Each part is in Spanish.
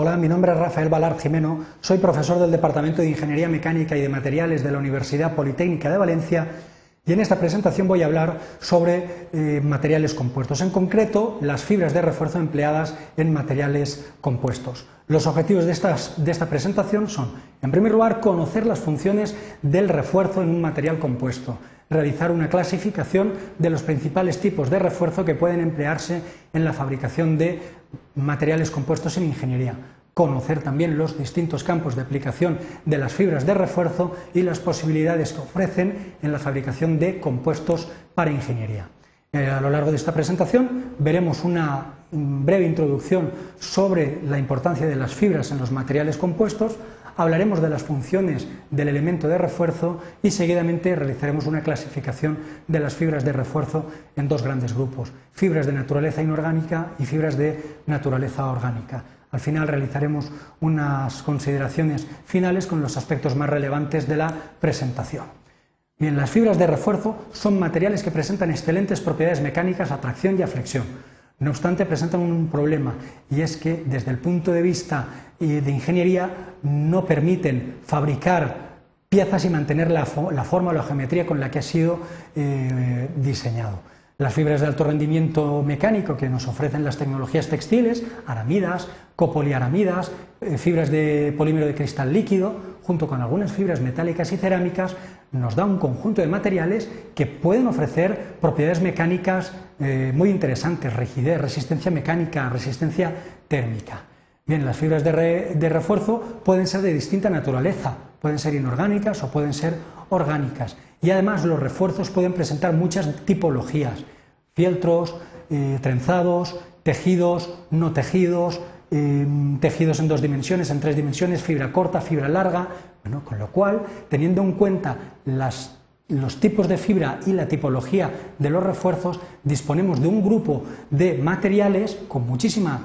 Hola, mi nombre es Rafael Balart Jimeno, soy profesor del Departamento de Ingeniería Mecánica y de Materiales de la Universidad Politécnica de Valencia y en esta presentación voy a hablar sobre eh, materiales compuestos, en concreto las fibras de refuerzo empleadas en materiales compuestos. Los objetivos de, de esta presentación son, en primer lugar, conocer las funciones del refuerzo en un material compuesto, realizar una clasificación de los principales tipos de refuerzo que pueden emplearse en la fabricación de materiales compuestos en ingeniería, conocer también los distintos campos de aplicación de las fibras de refuerzo y las posibilidades que ofrecen en la fabricación de compuestos para ingeniería. Eh, a lo largo de esta presentación veremos una breve introducción sobre la importancia de las fibras en los materiales compuestos, hablaremos de las funciones del elemento de refuerzo y seguidamente realizaremos una clasificación de las fibras de refuerzo en dos grandes grupos, fibras de naturaleza inorgánica y fibras de naturaleza orgánica. Al final realizaremos unas consideraciones finales con los aspectos más relevantes de la presentación. Bien, las fibras de refuerzo son materiales que presentan excelentes propiedades mecánicas, atracción y aflexión no obstante, presentan un problema y es que desde el punto de vista eh, de ingeniería no permiten fabricar piezas y mantener la, forma o la geometría con la que ha sido eh, diseñado. Las fibras de alto rendimiento mecánico que nos ofrecen las tecnologías textiles, aramidas, copoliaramidas, eh, fibras de polímero de cristal líquido, junto con algunas fibras metálicas y cerámicas, nos da un conjunto de materiales que pueden ofrecer propiedades mecánicas eh, muy interesantes, rigidez, resistencia mecánica, resistencia térmica. Bien, las fibras de refuerzo pueden ser de distinta naturaleza, pueden ser inorgánicas o pueden ser orgánicas. Y además los refuerzos pueden presentar muchas tipologías, fieltros, eh, trenzados, tejidos, no tejidos, em, tejidos en dos dimensiones, en tres dimensiones, fibra corta, fibra larga, con lo cual, teniendo en cuenta los tipos de fibra y la tipología de los refuerzos, disponemos de un grupo de materiales con muchísimas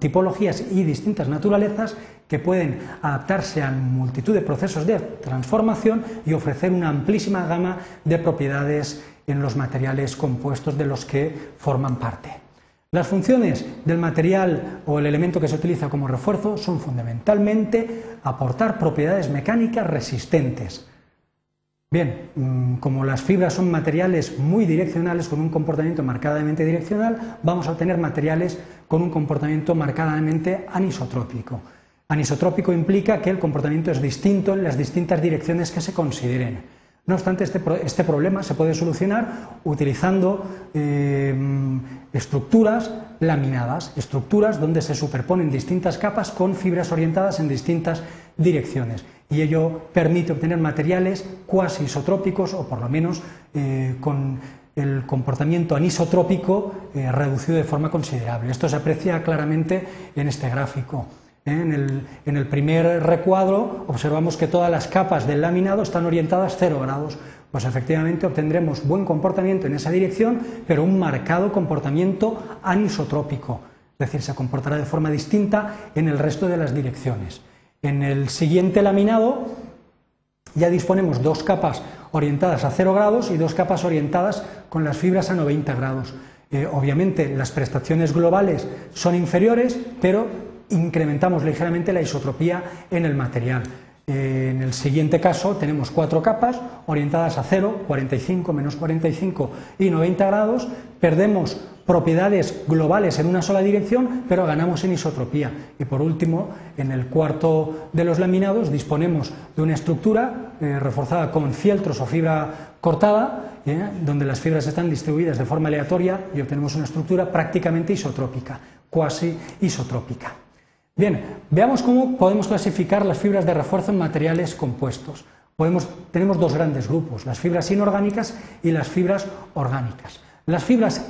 tipologías y distintas naturalezas que pueden adaptarse a multitud de procesos de transformación y ofrecer una amplísima gama de propiedades en los materiales compuestos de los que forman parte. Las funciones del material o el elemento que se utiliza como refuerzo son fundamentalmente aportar propiedades mecánicas resistentes. Bien, mm, como las fibras son materiales muy direccionales con un comportamiento marcadamente direccional, vamos a obtener materiales con un comportamiento marcadamente anisotrópico. Anisotrópico implica que el comportamiento es distinto en las distintas direcciones que se consideren. No obstante, este, este problema se puede solucionar utilizando eh, estructuras laminadas, estructuras donde se superponen distintas capas con fibras orientadas en distintas direcciones. Y ello permite obtener materiales cuasi isotrópicos o por lo menos eh, con el comportamiento anisotrópico eh, reducido de forma considerable. Esto se aprecia claramente en este gráfico. En el, primer recuadro observamos que todas las capas del laminado están orientadas 0 grados. Pues efectivamente obtendremos buen comportamiento en esa dirección, pero un marcado comportamiento anisotrópico, es decir, se comportará de forma distinta en el resto de las direcciones. En el siguiente laminado ya disponemos dos capas orientadas a 0 grados y dos capas orientadas con las fibras a 90 grados. Eh, obviamente las prestaciones globales son inferiores, pero incrementamos ligeramente la isotropía en el material. En el siguiente caso tenemos cuatro capas orientadas a 0, 45, menos 45 y 90 grados. Perdemos propiedades globales en una sola dirección, pero ganamos en isotropía. Y por último, en el cuarto de los laminados disponemos de una estructura eh, reforzada con fieltros o fibra cortada, eh, donde las fibras están distribuidas de forma aleatoria y obtenemos una estructura prácticamente isotrópica, cuasi isotrópica. Bien, veamos cómo podemos clasificar las fibras de refuerzo en materiales compuestos. tenemos dos grandes grupos, las fibras inorgánicas y las fibras orgánicas. Las fibras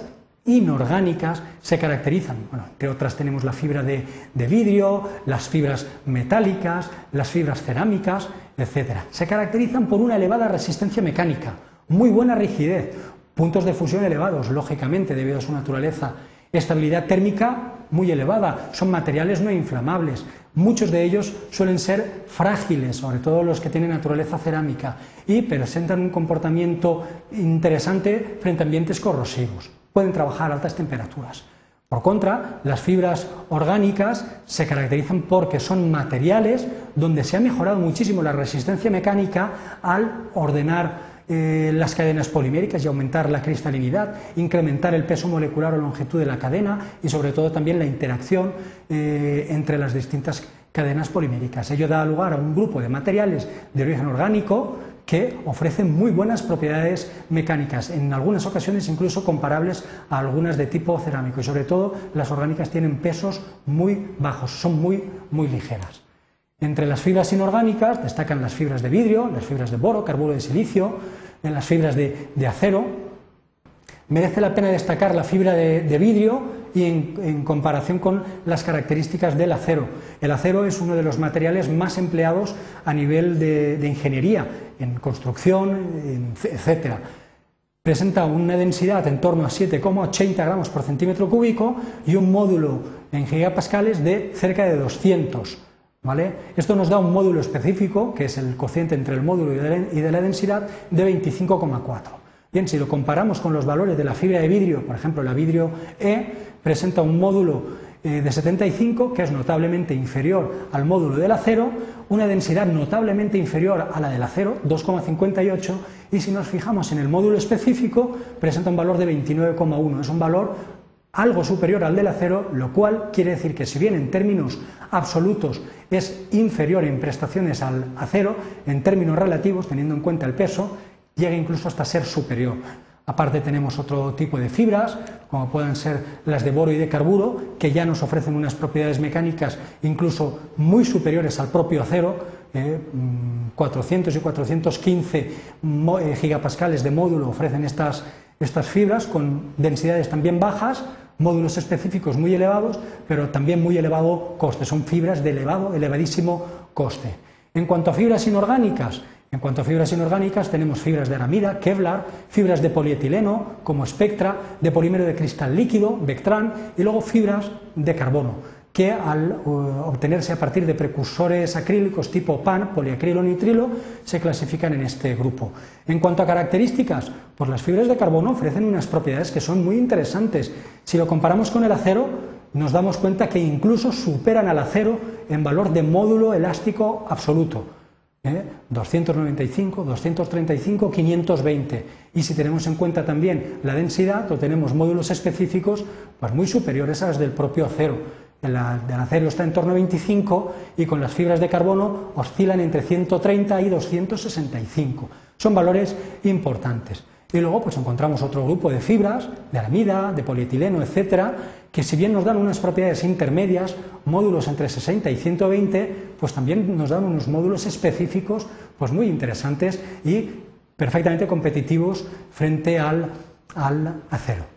inorgánicas se caracterizan, bueno, entre otras tenemos la fibra de, vidrio, las fibras metálicas, las fibras cerámicas, etc. Se caracterizan por una elevada resistencia mecánica, muy buena rigidez, puntos de fusión elevados, lógicamente, debido a su naturaleza, estabilidad térmica muy elevada, son materiales no inflamables, muchos de ellos suelen ser frágiles, sobre todo los que tienen naturaleza cerámica, y presentan un comportamiento interesante frente a ambientes corrosivos, pueden trabajar a altas temperaturas. Por contra, las fibras orgánicas se caracterizan porque son materiales donde se ha mejorado muchísimo la resistencia mecánica al ordenar eh, las cadenas poliméricas y aumentar la cristalinidad, incrementar el peso molecular o longitud de la cadena y sobre todo también la interacción eh, entre las distintas cadenas poliméricas. Ello da lugar a un grupo de materiales de origen orgánico que ofrecen muy buenas propiedades mecánicas, en algunas ocasiones incluso comparables a algunas de tipo cerámico y sobre todo las orgánicas tienen pesos muy bajos, son muy, muy ligeras. Entre las fibras inorgánicas destacan las fibras de vidrio, las fibras de boro, carburo de silicio, las fibras de, acero. Merece la pena destacar la fibra de vidrio y en, comparación con las características del acero. El acero es uno de los materiales más empleados a nivel de, ingeniería, en construcción, etc. Presenta una densidad en torno a 7,80 gramos por centímetro cúbico y un módulo en gigapascales de cerca de 200. ¿Vale? Esto nos da un módulo específico, que es el cociente entre el módulo y de la densidad, de 25,4. Bien, si lo comparamos con los valores de la fibra de vidrio, por ejemplo, la vidrio E, presenta un módulo eh, de 75 que es notablemente inferior al módulo del acero, una densidad notablemente inferior a la del acero, 2,58, y si nos fijamos en el módulo específico, presenta un valor de 29,1. Es un valor algo superior al del acero, lo cual quiere decir que si bien en términos absolutos es inferior en prestaciones al acero, en términos relativos, teniendo en cuenta el peso, llega incluso hasta ser superior. Aparte tenemos otro tipo de fibras, como pueden ser las de boro y de carburo, que ya nos ofrecen unas propiedades mecánicas incluso muy superiores al propio acero, 400 eh, mm, y 415 eh, gigapascales de módulo ofrecen estas, estas fibras con densidades también bajas, módulos específicos muy elevados, pero también muy elevado coste. Son fibras de elevado, elevadísimo coste. En cuanto a fibras inorgánicas, en cuanto a fibras inorgánicas, tenemos fibras de aramida, Kevlar, fibras de polietileno, como Spectra, de polímero de cristal líquido, Vectran, y luego fibras de carbono, que al uh, obtenerse a partir de precursores acrílicos tipo PAN, poliacrilo nitrilo, se clasifican en este grupo. En cuanto a características, pues las fibras de carbono ofrecen unas propiedades que son muy interesantes. Si lo comparamos con el acero, nos damos cuenta que incluso superan al acero en valor de módulo elástico absoluto. 295, 235, 520. Y si tenemos en cuenta también la densidad, o tenemos módulos específicos pues muy superiores a las del propio acero. El del acero está en torno a 25 y con las fibras de carbono oscilan entre 130 y 265. Son valores importantes. Y luego pues encontramos otro grupo de fibras, de aramida, de polietileno, etcétera, que si bien nos dan unas propiedades intermedias, módulos entre 60 y 120, pues también nos dan unos módulos específicos pues muy interesantes y perfectamente competitivos frente al, al acero.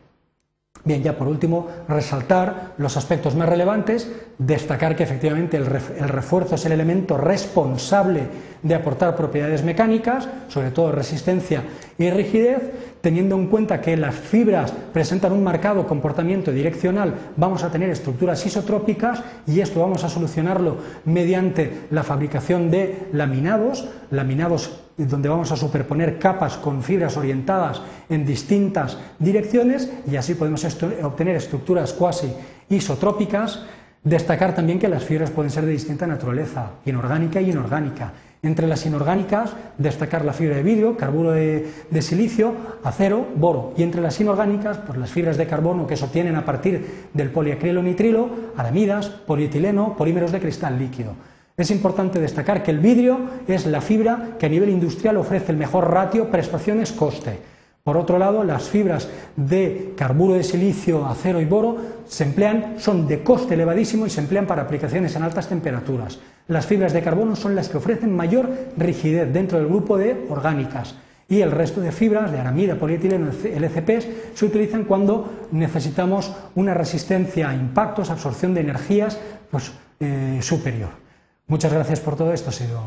Bien, ya por último, resaltar los aspectos más relevantes, destacar que efectivamente el, refuerzo es el elemento responsable de aportar propiedades mecánicas, sobre todo resistencia y rigidez, teniendo en cuenta que las fibras presentan un marcado comportamiento direccional, vamos a tener estructuras isotrópicas y esto vamos a solucionarlo mediante la fabricación de laminados, laminados donde vamos a superponer capas con fibras orientadas en distintas direcciones y así podemos obtener estructuras cuasi isotrópicas. Destacar también que las fibras pueden ser de distinta naturaleza, inorgánica y inorgánica. Entre las inorgánicas, destacar la fibra de vidrio, carburo de, silicio, acero, boro. Y entre las inorgánicas, pues las fibras de carbono que se obtienen a partir del poliacrilo nitrilo, aramidas, polietileno, polímeros de cristal líquido. Es importante destacar que el vidrio es la fibra que a nivel industrial ofrece el mejor ratio prestaciones-coste. Por otro lado, las fibras de carburo de silicio, acero y boro se emplean, son de coste elevadísimo y se emplean para aplicaciones en altas temperaturas. Las fibras de carbono son las que ofrecen mayor rigidez dentro del grupo de orgánicas y el resto de fibras de aramida, polietileno, LCPs se utilizan cuando necesitamos una resistencia a impactos, absorción de energías pues, eh, superior. Muchas gracias por todo esto, ha sido